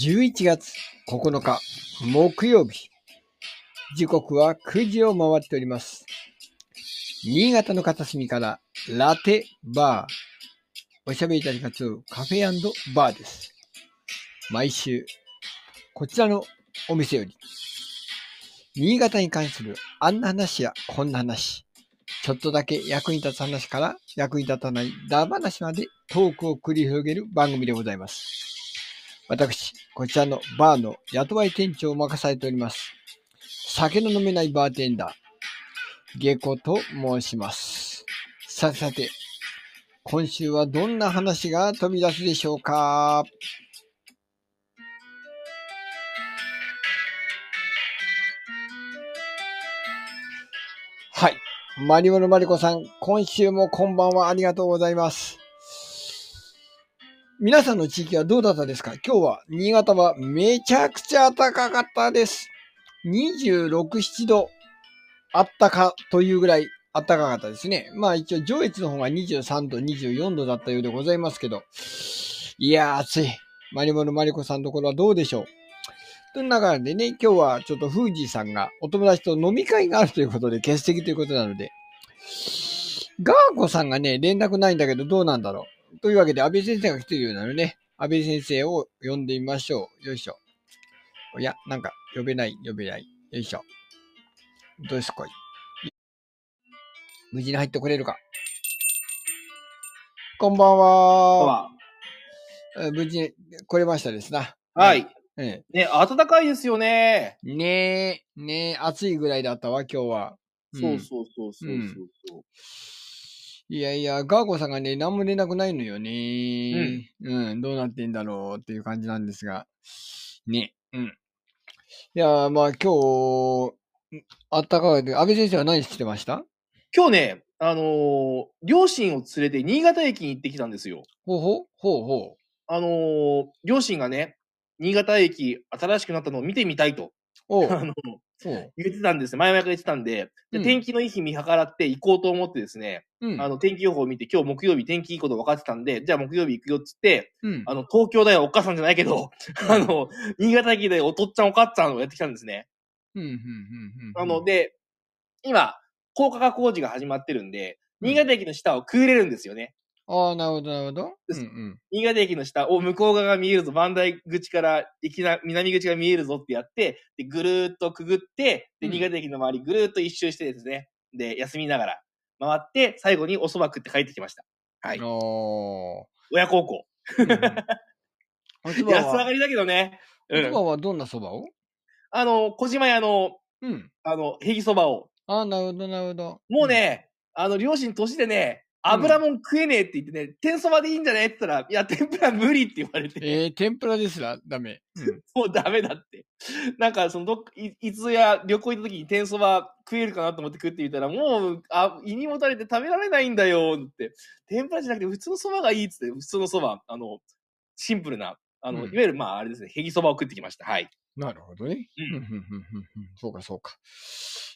11月9日木曜日。時刻は9時を回っております。新潟の片隅からラテバー。おしゃべりいたしますカフェバーです。毎週、こちらのお店より、新潟に関するあんな話やこんな話、ちょっとだけ役に立つ話から役に立たないダ話までトークを繰り広げる番組でございます。私、こちらのバーの雇い店長を任されております。酒の飲めないバーテンダー、ゲコと申します。さてさて、今週はどんな話が飛び出すでしょうか？はい。マリオのマリコさん、今週もこんばんはありがとうございます。皆さんの地域はどうだったですか？今日は新潟はめちゃくちゃ暖かかったです。26、7度あったかというぐらい暖かかったですね。まあ一応上越の方が23度、24度だったようでございますけど。いやー暑い。マリモのマリコさんのところはどうでしょう？という中でね、今日はちょっとフージーさんがお友達と飲み会があるということで欠席ということなので、ガーコさんがね、連絡ないんだけどどうなんだろう？というわけで、安倍先生が来てるようなのでね、安倍先生を呼んでみましょう。よいしょ。いや、なんか、呼べない、呼べない。よいしょ。どうですこい。無事に入ってこれるか？こんばんは。無事に来れましたですな。はい。えね、暖かいですよね。え。ねえ、ねえ、暑いぐらいだったわ、今日は。んそうそうそうそうそう。いやいや、ガーコさんがね、何も連絡ないのよね。うん。どうなってんだろうっていう感じなんですが。ね。うん。いや、まあ今日、あったかくて、安倍先生は何してました？今日ね、あのー両親を連れて新潟駅に行ってきたんですよ。ほうほうほうほあのー両親がね、新潟駅新しくなったのを見てみたいと、あの。言ってたんです前々から言ってたんで、でうん天気のいい日見計らって行こうと思ってですね、うん。あの、天気予報を見て、今日木曜日天気いいこと分かってたんで、じゃあ木曜日行くよっつって、うん。あの、東京だよ、お母さんじゃないけど、あの、新潟駅でお父っちゃんお母ちゃんをやってきたんですね。うん、うん、うん、うん。あの、で、今、高架化工事が始まってるんで、うん新潟駅の下をくぐれるんですよね。ああ、なるほど、なるほど。うですん、うん。新潟駅の下を向こう側が見えるぞ、磐梯口から、駅な、南口が見えるぞってやって、で、ぐるーっとくぐって、で、うん新潟駅の周りぐるーっと一周してですね、で、休みながら回って、最後にお蕎麦食って帰ってきました。はい。おー。親孝行。うんうんおそ安上がりだけどね。おそうん。ばはどんなそばを？あの、小島屋の、うん。あの、ヘギそばを。ああ、なるほど、なるほど。もうね、あの、両親年でね、油もん食えねえって言ってね、天そばでいいんじゃねって言ったら、いや、天ぷら無理って言われて、えー、天ぷらですらダメ。うん。もうダメだって。なんか、そのどいいつや旅行行った時に天そば食えるかなと思って食ってみたら、もう、あ、胃にもたれて食べられないんだよって。天ぷらじゃなくて普通のそばがいいっつって、普通のそば、あの、シンプルな、あの、うんいわゆる、まあ、あれですね、ヘギそばを食ってきました。はい。なるほどね。うんうんうんうんうんうんそうか、そうか。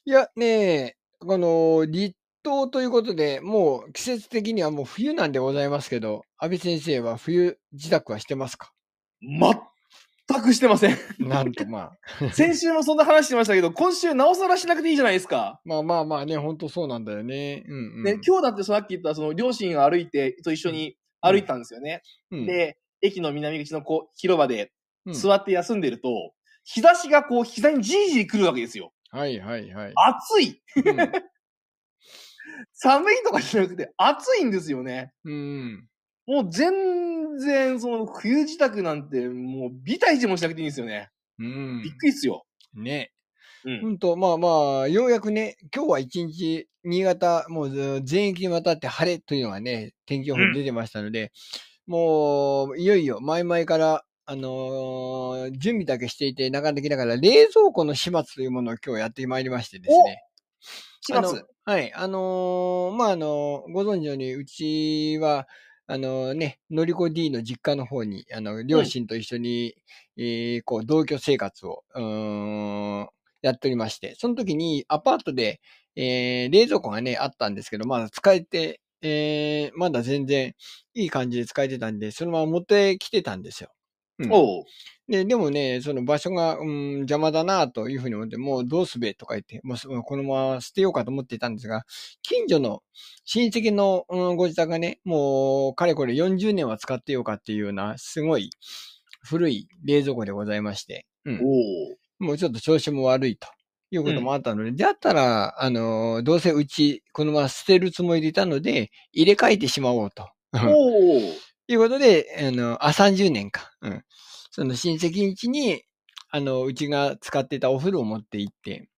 いや、ねえ、この、立冬ということで、もう季節的にはもう冬なんでございますけど、安倍先生は冬自宅はしてますか全くしてません。なんとまあ。先週もそんな話してましたけど、今週なおさらしなくていいじゃないですか。まあまあまあね、ほんとそうなんだよね。うんうん。ね、今日だってさっき言ったその両親が歩いて、と一緒に歩いたんですよね。うん、で、駅の南口のこう広場で座って休んでると、日差しがこう膝にじりじり来るわけですよ。はいはいはい。暑いうん寒いとかじゃなくて暑いんですよね。うん。もう全然その冬支度なんてもうビタ一もしなくていいんですよね。うん。びっくりっすよ。ね。うん。と、まあまあ、ようやくね、今日は一日、新潟、もうず全域にわたって晴れというのがね、天気予報に出てましたので、もう、いよいよ、前々から、あのー準備だけしていて、なかなかできながら、冷蔵庫の始末というものを今日やってまいりましてですね。します。はい。あのーまあ、あのご存知のように、うちは、あのね、のりこ D の実家の方に、あの、両親と一緒に、えーこう、同居生活を、うーん、やっておりまして、その時にアパートで、えー冷蔵庫がね、あったんですけど、まだ使えて、えーまだ全然いい感じで使えてたんで、そのまま持ってきてたんですよ。うんおう。で、でもね、その場所が、うん、邪魔だなというふうに思って、もうどうすべとか言って、もうそこのまま捨てようかと思っていたんですが、近所の親戚の、うん、ご自宅がね、もう、かれこれ40年は使ってようかっていうような、すごい古い冷蔵庫でございまして、うん。もうちょっと調子も悪いということもあったので、だったら、あの、どうせうち、このまま捨てるつもりでいたので、入れ替えてしまおうと。おう。いうことで、あの、あ、30年か。うん。その親戚ん家に、あの、うちが使ってたお風呂を持って行って、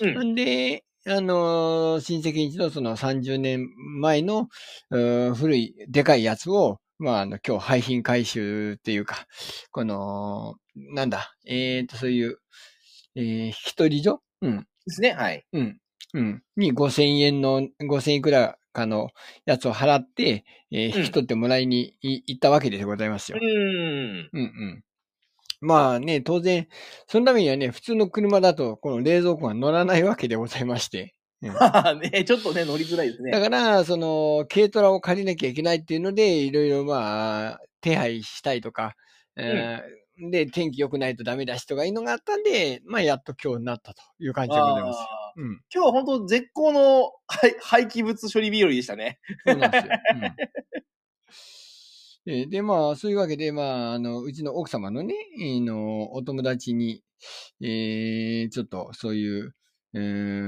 うん。んで、あの、親戚ん家のその30年前の、うん古いでかいやつを、まあ、あの、今日廃品回収っていうか、この、なんだ、えっ、と、そういう、えー引き取り所？うん。ですね。はい。うん。うん。に5000円の、5000いくらかのやつを払って、えーうん引き取ってもらいにい行ったわけでございますよ。うん。うんうん。まあね、当然、そのためにはね、普通の車だと、この冷蔵庫が乗らないわけでございまして。ね、ちょっとね、乗りづらいですね。だから、その、軽トラを借りなきゃいけないっていうので、いろいろまあ、手配したいとか、えーで、天気良くないとダメだしとかいうのがあったんで、まあ、やっと今日になったという感じでございます。うん。今日は本当絶好の廃廃棄物処理日和でしたね。そうなんですよ。うん、えーで、まあ、そういうわけで、まあ、あの、うちの奥様のね、えーの、お友達に、えーちょっとそういう、うー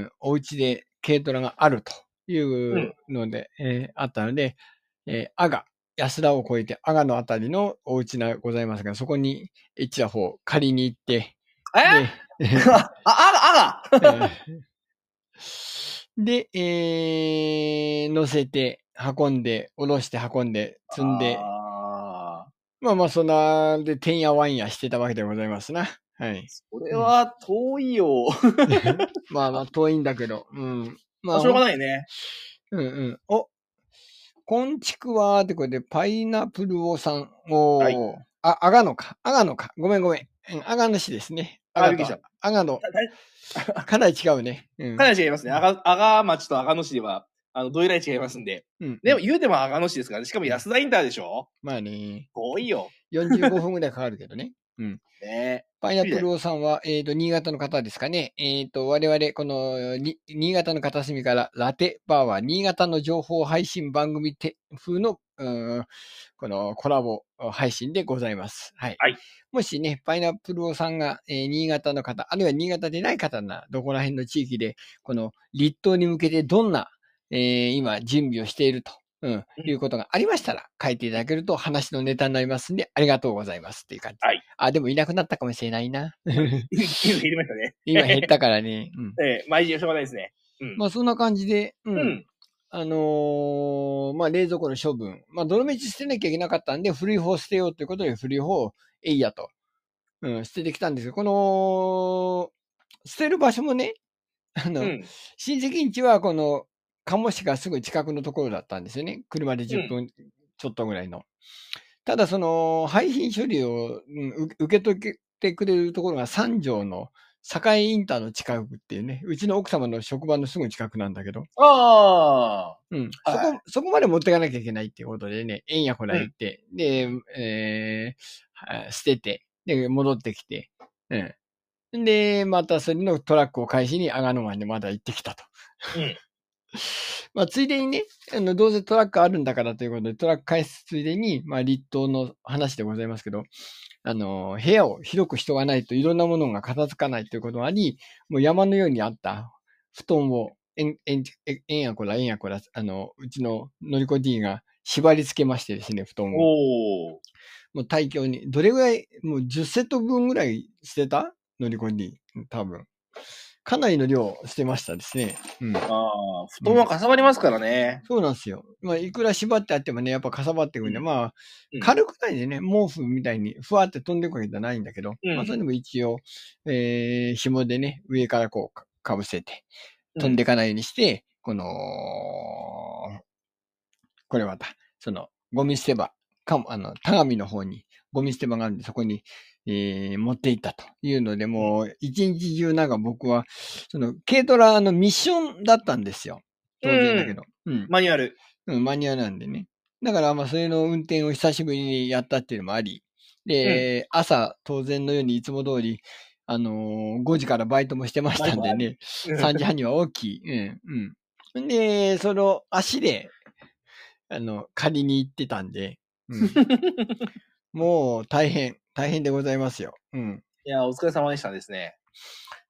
ん、お家で軽トラがあるというので、えーあったので、えー、阿賀、安田を越えて阿賀のあたりのお家がございますが、そこに一打方借りに行って、え？で あ、あが、あが？で、えー、乗せて、運んで、下ろして運んで、積んで、あまあまあ、そんな、で、てんやわんやしてたわけでございますな。はい。ーこれは遠いよ。まあまあ、遠いんだけど、うん。まあ、しょうがないね。うんうん。お、こんちくわーってこれで、パイナップルをさん。おー。はいあ、阿賀野か。阿賀野か。ごめんごめん。うん阿賀野市ですね。あびっくりした阿賀野。か かなり違うね。うん。なり違いますね。あが、あが町と阿賀野市では、あの、どえらい違いますんで。うん。でも、言うても阿賀野市ですからね。しかも安田インターでしょ？まあね、遠いよ。45分ぐらいかかるけどね。ねパイナップル王さんは、えっ、と、新潟の方ですかね。えっ、と、我々、この、に新潟の片隅から、ラテバーは、新潟の情報配信番組て風の、うんこのコラボ配信でございます。はい。はいもしね、パイナップル王さんが、えー新潟の方、あるいは新潟でない方な、どこら辺の地域で、この立冬に向けてどんな、えー今、準備をしていると。うん、うんいうことがありましたら、書いていただけると話のネタになりますんで、ありがとうございますっていう感じ。はい。あ、でもいなくなったかもしれないな。今入れましたね。今減ったからね。うん。ええ、毎日しょうがないですね。うん。まあそんな感じで、うん。うん。あのーまあ冷蔵庫の処分。まあどのみち捨てなきゃいけなかったんで、古い方捨てようということで古い方をえいやと、うん、捨ててきたんですけど、この、捨てる場所もね、あの、うん。親戚ん家はこの、鴨市がすぐ近くのところだったんですよね。車で10分ちょっとぐらいの。ただその、廃品処理を、うんう受け取ってくれるところが三条の境インターの近くっていうね、うちの奥様の職場のすぐ近くなんだけど、あうん。はそこ、そこまで持ってかなきゃいけないっていうことでね、えんやこら行って、で、えーは捨てて、で、戻ってきて、うん。で、またそれのトラックを返しに阿賀野湾にまだ行ってきたと。うんまあ、ついでにね、あの、どうせトラックあるんだからということで、トラック返すついでに、まあ、立冬の話でございますけど、あの、部屋を広く人がないといろんなものが片付かないということがあり、もう山のようにあった布団を、えん、えん、ええんやこら、えんやこら、あの、うちののりこ D が縛り付けましてですね、布団あ。を。もう大量に、どれぐらい、もう10セット分ぐらい捨てた？のりこ D。多分。かなりの量捨てましたですね。うん。ああ、布団はかさばりますからね。そうなんですよ。まあ、いくら縛ってあってもね、やっぱかさばってくるんで、うんまあうん、軽くないでね、毛布みたいにふわって飛んでくわけじゃないんだけど、うんまあ、それでも一応、えー、紐でね、上からこうか、かぶせて、うん飛んでいかないようにして、この、これまた、その、ゴミ捨て場、かも、あの、田上の方にゴミ捨て場があるんで、そこに、えー、持って行ったというので、もう、一日中なんか僕は、その、軽トラのミッションだったんですよ。当然だけど。うん。マニュアル。うん、マニュアルなんでね。だから、まあ、それの運転を久しぶりにやったっていうのもあり、で、朝、当然のようにいつも通り、あのー5時からバイトもしてましたんでね、3時半には起き、うん、うん。で、その足で、あの、借りに行ってたんで、うん、もう大変、大変でございますよ。うん。いや、お疲れ様でしたですね。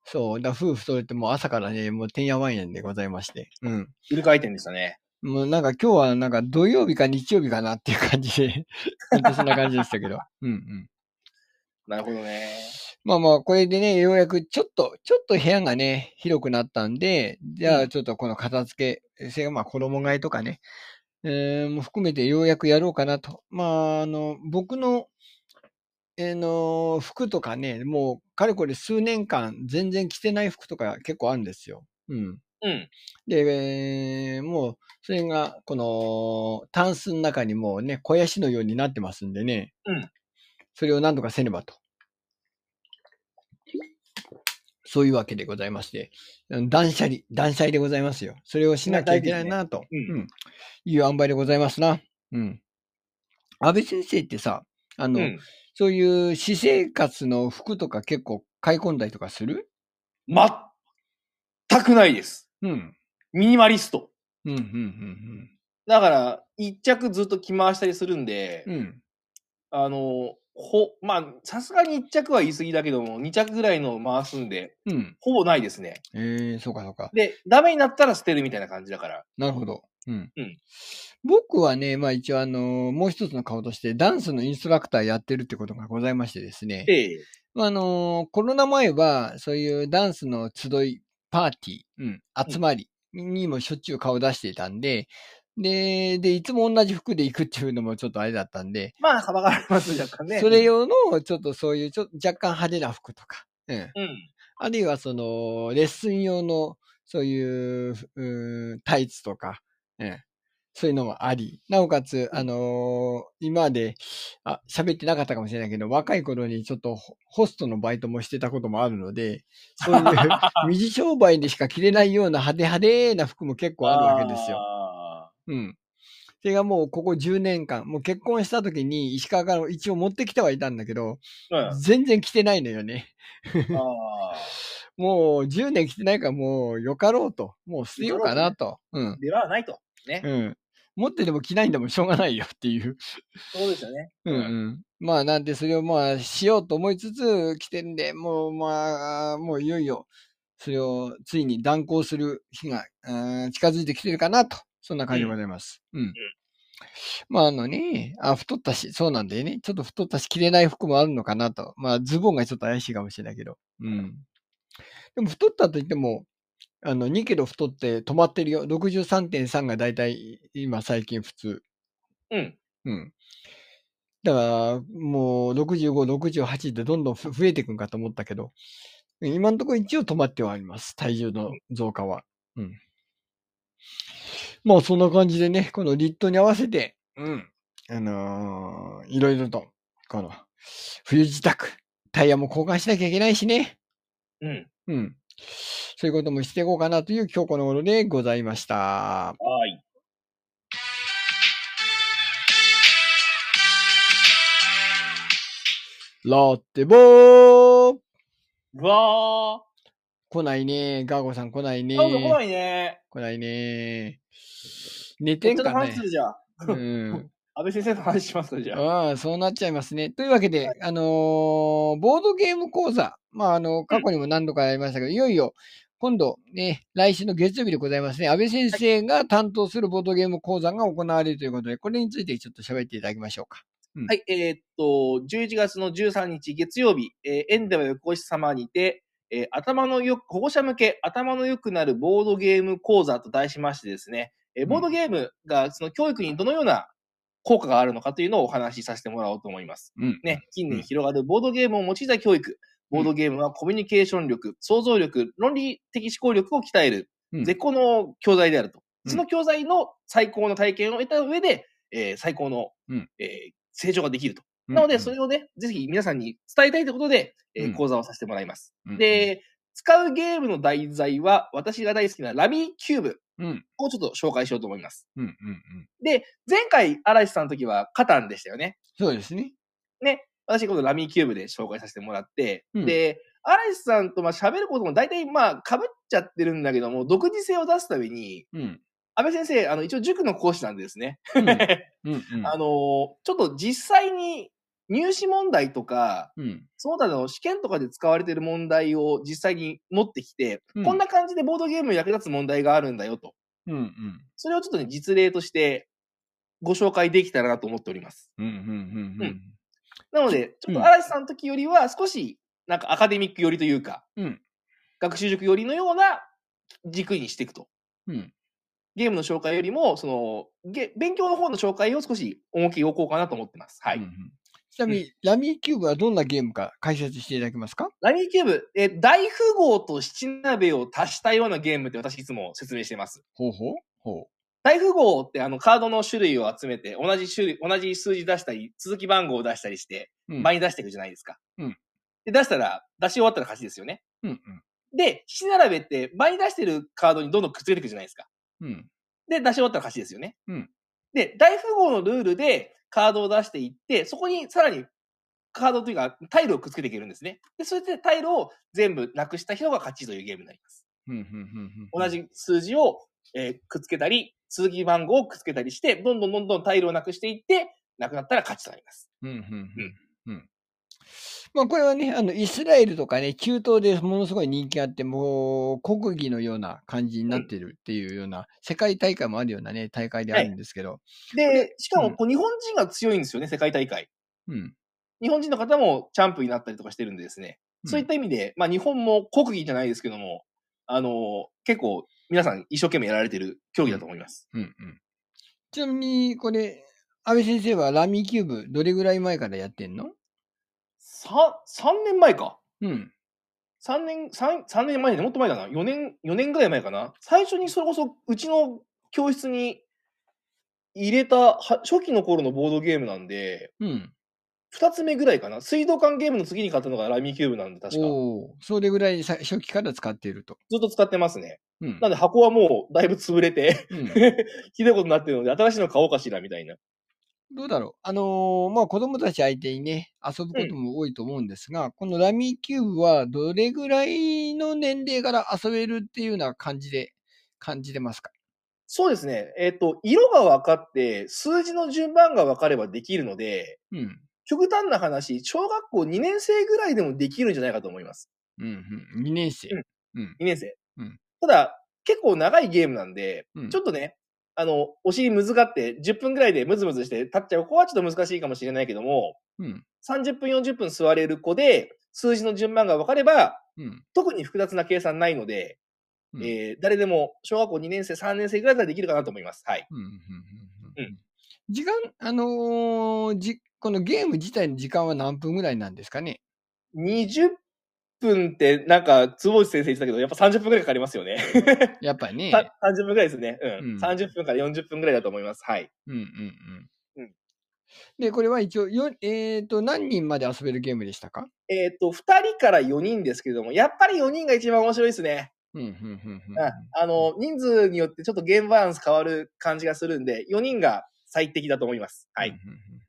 そう、だ夫婦それってもう朝からね、もうてんやわんやんでございまして。うん。フル回転でしたね。もうなんか今日はなんか土曜日か日曜日かなっていう感じで、そんな感じでしたけど。うんうん。なるほどね。まあまあ、これでね、ようやくちょっと、ちょっと部屋がね、広くなったんで、じゃうんあちょっとこの片付け、それがまあ衣替えとかね、えーも含めてようやくやろうかなと。まあ、あの、僕の、えーの、服とかね、もう、かれこれ数年間全然着てない服とか結構あるんですよ。うん。うん。で、えーもう、それが、この、タンスの中にもうね、肥やしのようになってますんでね。うんそれを何とかせねばと。そういうわけでございまして、うん断捨離、断捨離でございますよ。それをしなきゃいけないなと、大事ですねうんいう塩梅でございますな。うん。安倍先生ってさ、あの、うん。そういう私生活の服とか結構買い込んだりとかする？全くないです。うん。ミニマリスト。うん、うん、うん、だから、一着ずっと着回したりするんで、うん。うん。あの、ほ、まあ、さすがに一着は言い過ぎだけども、二着ぐらいの回すんで、うん。ほぼないですね。ええそうかそうか。で、ダメになったら捨てるみたいな感じだから。なるほど。うん。うん僕はね、まあ一応あの、もう一つの顔としてダンスのインストラクターやってるってことがございましてですね。ええまああの、コロナ前はそういうダンスの集い、パーティー、うん、集まりにもしょっちゅう顔出していたんで、で、で、いつも同じ服で行くっていうのもちょっとあれだったんで、まあ、幅があります、若干ね。それ用のちょっとそういうちょっと若干派手な服とか、うん。うん。あるいはその、レッスン用の、そういう、うーんタイツとか、ええそういうのもあり、なおかつ、あのー今まで、あ、喋ってなかったかもしれないけど、若い頃にちょっとホホストのバイトもしてたこともあるので、そういう 水商売でしか着れないような派手派手な服も結構あるわけですよ。あうん。それがもうここ10年間、もう結婚した時に石川から一応持ってきてはいたんだけど、ーうん。全然着てないのよね。あ もう10年着てないからもうよかろうと。もう捨てようかなと。うんー。ではないと。ね。うん。持ってでも着ないんだもんしょうがないよっていう。そうですよね。うんうん。まあなんでそれをまあしようと思いつつ着てるんで、もうまあ、もういよいよそれをついに断行する日がうん近づいてきてるかなと。そんな感じでございます。うん。まああのね、あ、太ったし、そうなんだよね。ちょっと太ったし着れない服もあるのかなと。まあズボンがちょっと怪しいかもしれないけど。うん。でも太ったといっても、あの、2キロ太って止まってるよ。63.3がだいたい今最近普通。うん。うん。だから、もう65、68ってどんどんふ増えていくんかと思ったけど、今のところ一応止まってはあります。体重の増加は。うん。まあそんな感じでね、このリットに合わせて、うん。あのーいろいろと、この、冬支度、タイヤも交換しなきゃいけないしね。うん。うん。そういうこともしていこうかなという今日この頃でございました。はい。ラテボーうわ来ないね。ガーゴさん来ないねー。。来ないね。来ないね。寝てんかね。うん。安倍先生の話しますかじゃあ。ああ、そうなっちゃいますね。というわけで、あのーボードゲーム講座。まあ、あの、過去にも何度かやりましたけど、いよいよ、今度ね、来週の月曜日でございますね。安倍先生が担当するボードゲーム講座が行われるということで、これについてちょっと喋っていただきましょうか。はい、えーっと、11月の13日月曜日、えー、エンデバ横石様にて、えー頭のよく、保護者向け頭の良くなるボードゲーム講座と題しましてですね、えーボードゲームがその教育にどのような効果があるのかというのをお話しさせてもらおうと思います。うん。ね、近年広がるボードゲームを用いた教育。ボードゲームはコミュニケーション力、想像力、論理的思考力を鍛えるうん絶好の教材であると。うんその教材の最高の体験を得た上で、えー最高の、うんえー成長ができると。うんなので、それをね、ぜひ皆さんに伝えたいということで、えーうん講座をさせてもらいます。うん、で、使うゲームの題材は、私が大好きなラミーキューブうん、をちょっと紹介しようと思います。で、前回、嵐さんの時はカタンでしたよね。そうですね。私、このラミーキューブで紹介させてもらって、うんで、嵐さんとまあ喋ることも大体まあ被っちゃってるんだけども、独自性を出すために、うん。安倍先生、あの、一応塾の講師なんでですね。うん。うん。うん あのーちょっと実際に入試問題とか、うん。その他の試験とかで使われている問題を実際に持ってきて、うんこんな感じでボードゲームに役立つ問題があるんだよと。うん。うん。それをちょっとね、実例としてご紹介できたらなと思っております。うん。うん。うん。なので、ちょっうんと嵐さんの時よりは少し、なんかアカデミック寄りというか、うん学習塾寄りのような軸にしていくと。うん。ゲームの紹介よりも、その、ゲ勉強の方の紹介を少し重きを置こうかなと思ってます。はい。うんうんちなみに、ラミーキューブはどんなゲームか解説していただけますか？ラミーキューブ、えー大富豪と七鍋を足したようなゲームって私いつも説明してます。ほうほうほ大富豪ってあのカードの種類を集めて、同じ種類、同じ数字出したり、続き番号を出したりして、う。うん。倍に出していくじゃないですか。うんで、出したら、出し終わったら勝ちですよね。うん。で、七並べって倍に出してるカードにどんどんくっつけていくじゃないですか。うん。うん。で、出し終わったら勝ちですよね。うんで、大富豪のルールでカードを出していって、そこにさらにカードというかタイルをくっつけていけるんですね。で、それでタイルを全部なくした人が勝ちというゲームになります。うん。うん。同。じ数字を、えーくっつけたり、続き番号をくっつけたりして、どんどんどんどんタイルをなくしていって、なくなったら勝ちとなります。うん。うん。うん。まあこれはね、あの、イスラエルとかね、中東でものすごい人気あって、もう国技のような感じになってるっていうような、世界大会もあるようなね、大会であるんですけど、で、しかうんもこう日本人が強いんですよね、世界大会。うん。日本人の方もチャンプになったりとかしてるんでですね。そういった意味で、まあ日本も国技じゃないですけども、あの結構皆さん一生懸命やられてる競技だと思います。うん。うん。ちなみに、これ、安倍先生はラミーキューブ、どれぐらい前からやってんの？さ、3年前か。うん。3年、三三年前でもっと前だな。4年、4年ぐらい前かな。最初にそれこそうちの教室に入れたは初期の頃のボードゲームなんで、うん。2つ目ぐらいかな。水道管ゲームの次に買ったのがラミーキューブなんで、確か。ずおお、それぐらいさ初期から使っていると。っと使ってますね。うんなんで箱はもうだいぶ潰れて、うん ひどいことになってるので、新しいの買おうかしら、みたいな。どうだろう。あのーまあ、子供たち相手にね、遊ぶことも多いと思うんですが、このラミーキューブはどれぐらいの年齢から遊べるっていうような感じで、感じてますか？そうですね。えっ、と、色が分かって、数字の順番が分かればできるので、うん。極端な話、小学校2年生ぐらいでもできるんじゃないかと思います。うん、うん。2年生。うんうん。2年生。うんただ、結構長いゲームなんで、うんちょっとね、あの、お尻むずがって10分ぐらいでムズムズして立っちゃう子はちょっと難しいかもしれないけども、うん。30分40分座れる子で、数字の順番が分かれば、うん。特に複雑な計算ないので、うんえー誰でも小学校2年生、3年生ぐらいからできるかなと思います。はい。うん。時間、あのーじ、このゲーム自体の時間は何分ぐらいなんですかね？20分って、なんか、坪内先生言ってたけど、やっぱ30分ぐらいかかりますよね。やっぱりね。さ30分ぐらいですね。うん。うん30分から40分ぐらいだと思います。はい。うんうんうん。うんで、これは一応、よえっ、と、何人まで遊べるゲームでしたか？えっ、と、2人から4人ですけれども、やっぱり4人が一番面白いですね。あの、人数によってちょっとゲームバランス変わる感じがするんで、4人が最適だと思います。はい。うんうんうん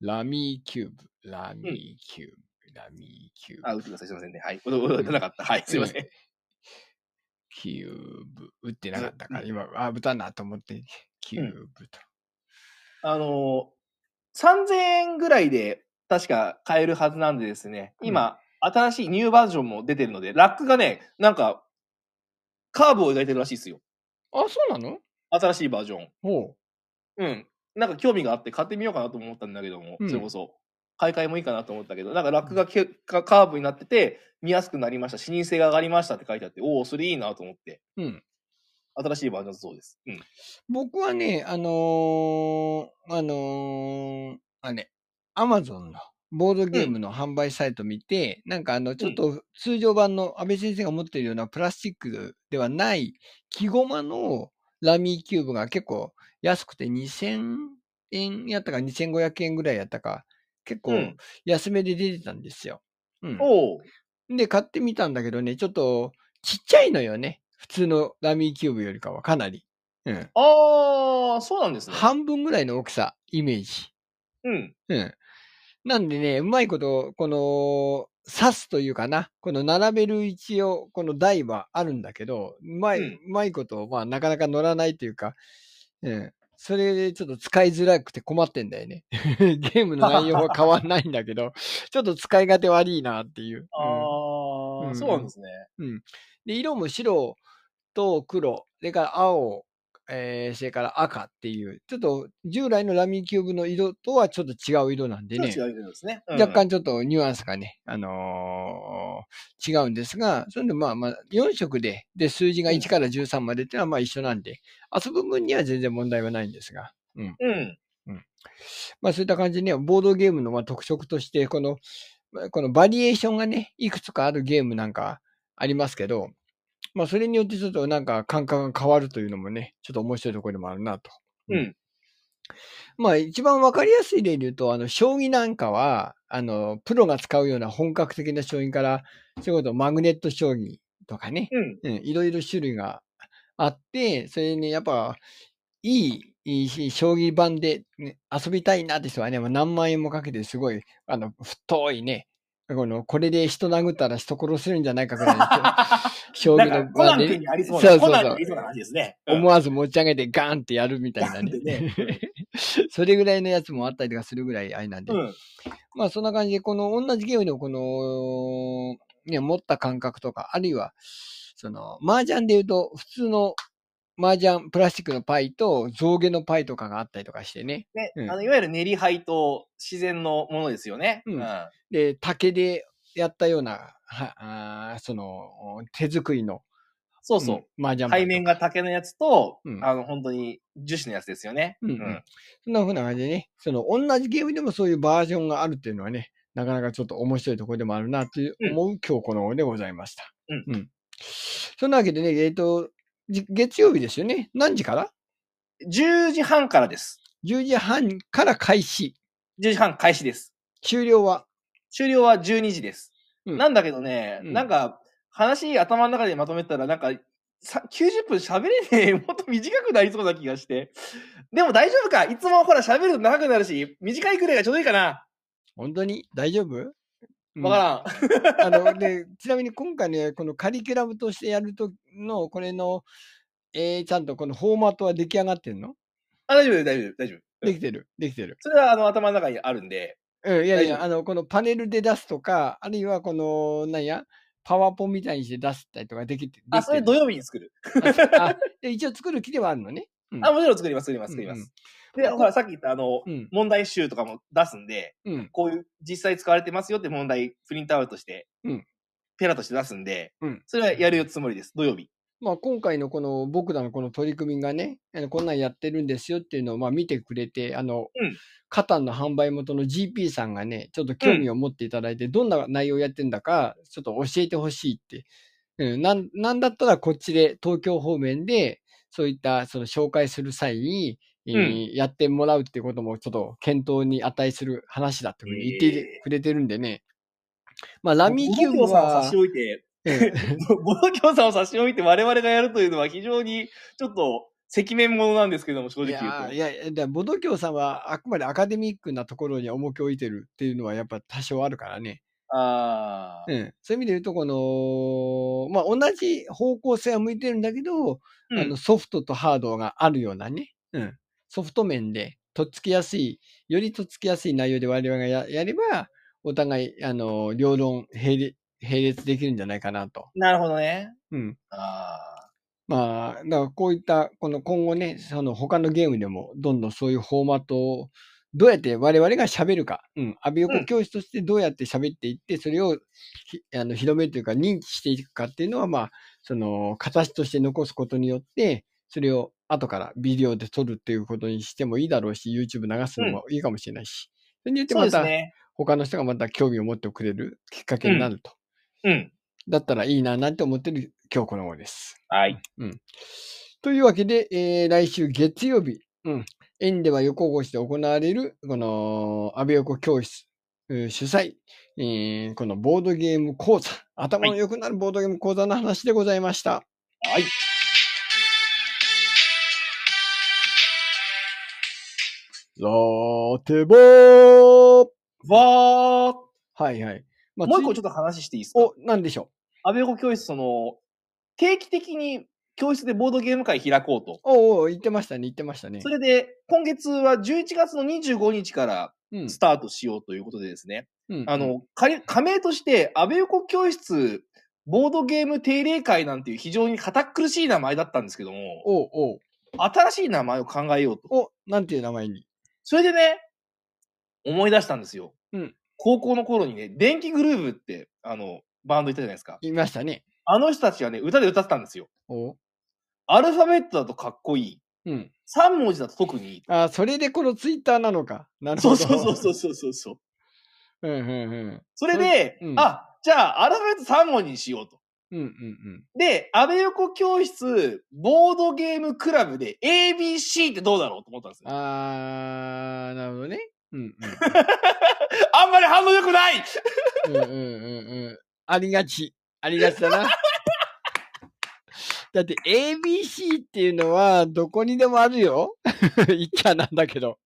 ラミーキューブ、ラミーキューブ、ラミーキューブ。あ、打ってください。すいませんね。はい。打てなかった。はい。すいません。キューブ。打ってなかったから、今、あ、打たなと思って、キューブと。あの3000円ぐらいで確か買えるはずなんでですね、今、新しいニューバージョンも出てるので、ラックがね、なんか、カーブを描いてるらしいですよ。あ、そうなの？新しいバージョン。ほうん。なんか興味があって買ってみようかなと思ったんだけども、うんそれこそ。買い替えもいいかなと思ったけど、なんかラックがけかカーブになってて、見やすくなりました、視認性が上がりましたって書いてあって、おお、それいいなと思って、う。うん。新しいバージョンだそうです。うん。僕はね、あのーあのーあれ、アマゾンのボードゲームの販売サイト見て、なんかあの、ちょっと通常版の安倍先生が持っているようなプラスチックではない木駒のラミーキューブが結構安くて2000円やったか2500円ぐらいやったか、結構うん安めで出てたんですよ。うん。おお。で、買ってみたんだけどね、ちょっとちっちゃいのよね。普通のラミーキューブよりかはかなり。うん。ああ、そうなんですね。半分ぐらいの大きさ、イメージ。うん。うん。なんでね、うまいこと、この、刺すというかな、この並べる一応、この台はあるんだけど、うまい、ううんまいこと、まあ、なかなか乗らないというか、うん。それでちょっと使いづらくて困ってんだよね。ゲームの内容は変わんないんだけど、ちょっと使い勝手悪いなっていう。うんああ、うんそうなんですね。で、色も白と黒、それから青、えー、それから赤っていう、ちょっと従来のラミーキューブの色とはちょっと違う色なんでね。違うですね。うん若干ちょっとニュアンスがね、あのー違うんですが、それでまあまあ4色で、で、数字が1から13までっていうのはまあ一緒なんで、遊ぶ分には全然問題はないんですが、うん。うん。まあそういった感じでね、ボードゲームのまあ特色として、この、このバリエーションがね、いくつかあるゲームなんかありますけど、まあそれによってちょっとなんか感覚が変わるというのもね、ちょっと面白いところでもあるなと。うん。まあ一番わかりやすい例で言うと、あの、将棋なんかは、あの、プロが使うような本格的な将棋から、そういうことマグネット将棋とかね、うん。うん、いろいろ種類があって、それにやっぱ、いい、いいし、将棋盤で、ね、遊びたいなって人はね、もう何万円もかけてすごい、あの、太いね、この、これで人殴ったら人殺せるんじゃないかぐらいの 将な棋んかコナン君にありそうな、そうそうそうコナン君にありそうな感じですね。うん思わず持ち上げてガーンってやるみたいなね。ね それぐらいのやつもあったりとかするぐらいあれなんで。うん。まあそんな感じで、この同じゲームのこの、ね、持った感覚とか、あるいは、その、麻雀で言うと、普通の麻雀、プラスチックのパイと象牙のパイとかがあったりとかしてね。ね、うんあの、いわゆる練り灰と自然のものですよね。うんうんで、竹でやったような、はあーその、手作りの、そうそう。うん、麻雀背面が竹のやつと、うんあの、本当に樹脂のやつですよね。うんうんそんな風な感じでね、その同じゲームでもそういうバージョンがあるっていうのはね、なかなかちょっと面白いところでもあるなといううん思う今日この頃でございました。うんそんなわけでね、えっ、と、じ月曜日ですよね。何時から？10時半からです。?10 時半から開始。10時半開始です。終了は？終了は12時です。うんなんだけどね、うんなんか、話頭の中でまとめたら、なんか、さ90分喋れねえ。もっと短くなりそうな気がして。でも大丈夫かいつもほら喋ると長くなるし、短いくらいがちょうどいいかな本当に？大丈夫？わからん。らん。あの、で、ちなみに今回ね、このカリキュラムとしてやるとの、これの、えー、ちゃんとこのフォーマットは出来上がってんの？あ、大丈夫、大丈夫、大丈夫。できてる、できてる。それはあの頭の中にあるんで。うん、いやいや、大丈夫あの、このパネルで出すとか、あるいはこの、なんや、パワポみたいにして出したりとかできて、あ、それ土曜曜日に作る。あ で一応作る気ではあるのね。うんあ、もちろん作ります、作ります、作ります。で、ほら、さっき言ったあの、うん。問題集とかも出すんで、うん。こういう実際使われてますよって問題、プリントアウトして、うんペラとして出すんで、うんそれはやるつもりです、土曜日。まあ、今回のこの僕らのこの取り組みがね、あのこんなんやってるんですよっていうのをまあ見てくれて、あの、うんカタンの販売元の GP さんがね、ちょっと興味を持っていただいて、どんな内容やってんだか、ちょっと教えてほしいって。うん、なん、なんだったらこっちで、東京方面で、そういったその紹介する際に、えーやってもらうってこともちょっと検討に値する話だって言ってくれてるんでね。まあ、ラミーキューブは差し、置いて、うん ボドキョウさんを差し置いて我々がやるというのは非常にちょっと赤面ものなんですけども、正い直言うと。いやいや、ボドキョウさんはあくまでアカデミックなところに重きを置いてるっていうのはやっぱ多少あるからね。ああ、うん。そういう意味で言うと、この、まあ、同じ方向性は向いてるんだけど、うんあのソフトとハードがあるようなね。うん。ソフト面で、とっつきやすい、よりとっつきやすい内容で我々がややれば、お互い、あの、両論並列、並列できるんじゃないかなと。なるほどね。うん。あまあ、だからこういった、この今後ね、その他のゲームでも、どんどんそういうフォーマットを、どうやって我々が喋るか、うん、アビ横教室としてどうやって喋っていって、それをひあの広めるというか認知していくかっていうのは、まあ、その形として残すことによって、それを後からビデオで撮るっていうことにしてもいいだろうし、YouTube 流すのもいいかもしれないし、それによってまた。他の人がまた興味を持ってくれるきっかけになると。うん。だったらいいななんて思ってる今日この頃です。はい。というわけで、えー来週月曜日、うん、園では横越しで行われる、この、安倍横教室、えー主催、えーこのボードゲーム講座、頭の良くなるボードゲーム講座の話でございました。はい。さてぼーわー。はいはい。まもう一個ちょっと話していいですか？お、なんでしょ安倍語教室、その、定期的に教室でボードゲーム会開こうと。う。おうおう言ってましたね、言ってましたねそ。れで、今月は11月の25日からうんスタートしようということでですね、うんあ、の、か加盟として、安倍横教室、ボードゲーム定例会なんていう非常に堅苦しい名前だったんですけども、おうおう新しい名前を考えようと。お、なんていう名前に？それでね、思い出したんですよ。うん高校の頃にね、電気グルーブって、あの、バンドいたじゃないですか。言いましたね。あの人たちがね、歌で歌ってたんですよ。アルファベットだとかっこいい。うん。3文字だと特にいい。あ、それでこのツイッターなのか。なるほど。そうそうそうそうそうそう。うんうんうん。それで、うんあ、じゃあ、アルファベット3文字にしようと。うんうんうん。で、安倍横教室、ボードゲームクラブで ABC ってどうだろうと思ったんですよ。あー、なるほどね。うんうん。あんまり反応良くないうんうんうんうん。ありがち。ありがちだな。だって ABC っていうのはどこにでもあるよ。言っちゃなんだけど。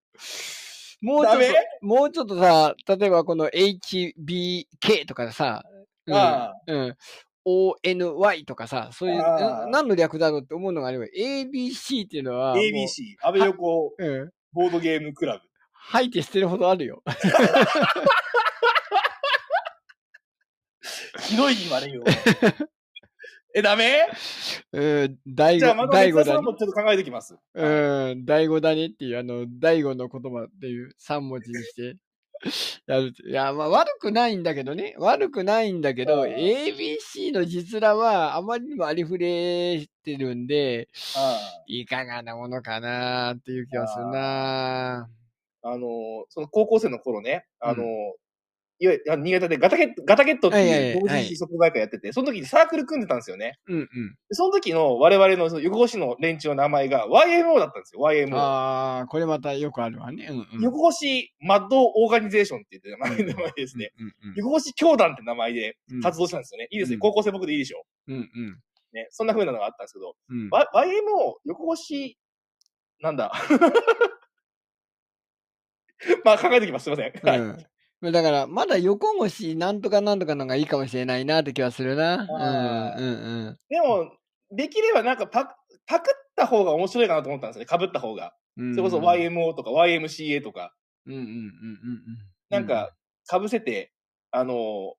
もうちょっと、もうちょっとさ、例えばこの HBK とかさ、うんあうん、ONY とかさ、そういう、何の略だろうって思うのがあれば、ABC っていうのは ABC、安倍横うん、ボードゲームクラブ。吐いて捨てるほどあるよ。ひどい言われよ。え、ダメ？うん、第じゃあ、五、また第五だね松田さんも。ちょっと考えてきます。うん、第五だねっていう、あの、第五の言葉っていう三文字にして、やる。いや、まあ悪くないんだけどね。悪くないんだけど、うん ABC の実らはあまりにもありふれてるんで、あいかがなものかなっていう気がするなああのー、その高校生の頃ね、あのーういわゆる新潟でガタケット、ガタケットってはいう同時に即売会やってて、その時にサークル組んでたんですよね。うんうん。でその時の我々のその横越の連中の名前が YMO だったんですよ、YMO。ああ、これまたよくあるわね。うんうん。横越マッドオーガニゼーションって言って名前ですね。うんうん横越教団って名前でうん。活動したんですよね。いいですね。うん高校生僕でいいでしょうんうん。ね。そんな風なのがあったんですけど、うん。YMO、横越、なんだ？まあ考えておきます。すいません。はい。うんだから、まだ横腰なんとかなんとかのがいいかもしれないなって気はするな。あーうんうんでも、できればなんかパパクった方が面白いかなと思ったんですよね。かぶった方が。うん。それこそ YMO とか YMCA とか、うんうんうんうんうん。なんか、かぶせて、あの、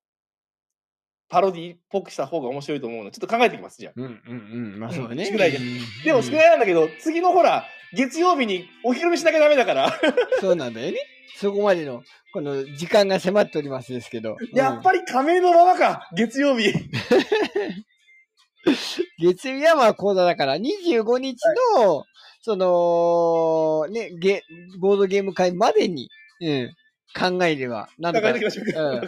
パロディっぽくした方が面白いと思うので、ちょっと考えてきます、じゃあ。うんうんうん。まあそうね。宿題でうんでも宿題なんだけど、次のほら、月曜日にお披露目しなきゃダメだから、そうなんだよね。そこまでの、この時間が迫っておりますですけど。やっぱり仮名のままか、月曜日。月曜日はまあ講座だから、25日の、その、ね、ゲ、ボードゲーム会までに、うん、考えれば、なんとか考えてきましょうか。うん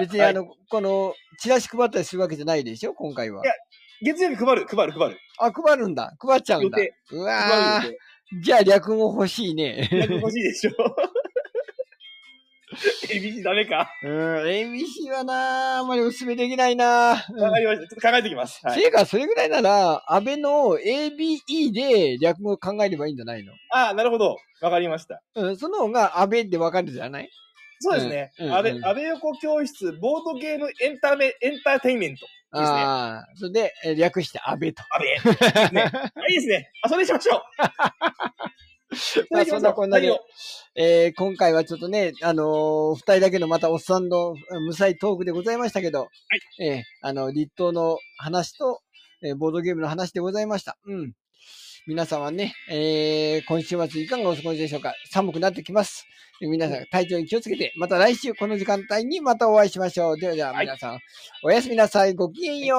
別にあの、この、チラシ配ったりするわけじゃないでしょ？今回はいや。月曜日配る、配る、配る。あ、配るんだ。配っちゃうんだ。う配わるー。じゃあ略語欲しいね。予定。欲しいでしょ。ABC ダメか。うん、ABC はなあんまりお勧めできないなうんわかりました。ちょっと考えてきます。はい。せいか、それぐらいなら、安倍の ABE で略語を考えればいいんじゃないの？ああ、なるほど。わかりました。うん、その方が安倍でわかるじゃない？そうですね。安倍、安倍横教室、ボードゲームエンタメ、エンターテインメント。いいですねああ、それで、え略して安倍と。安倍。ね。あ いいですね。あ、それにしましょう。まあ、そんなこんなでえー今回はちょっとね、あのー二人だけのまたおっさんのうん無彩トークでございましたけど、えーあの、立冬の話と、えーボードゲームの話でございました。うん。皆さんはね、えー今週末いかがお過ごしでしょうか？寒くなってきます。えー皆さん体調に気をつけて、また来週この時間帯にまたお会いしましょう。ではでははい皆さん、おやすみなさい。ごきげんよう。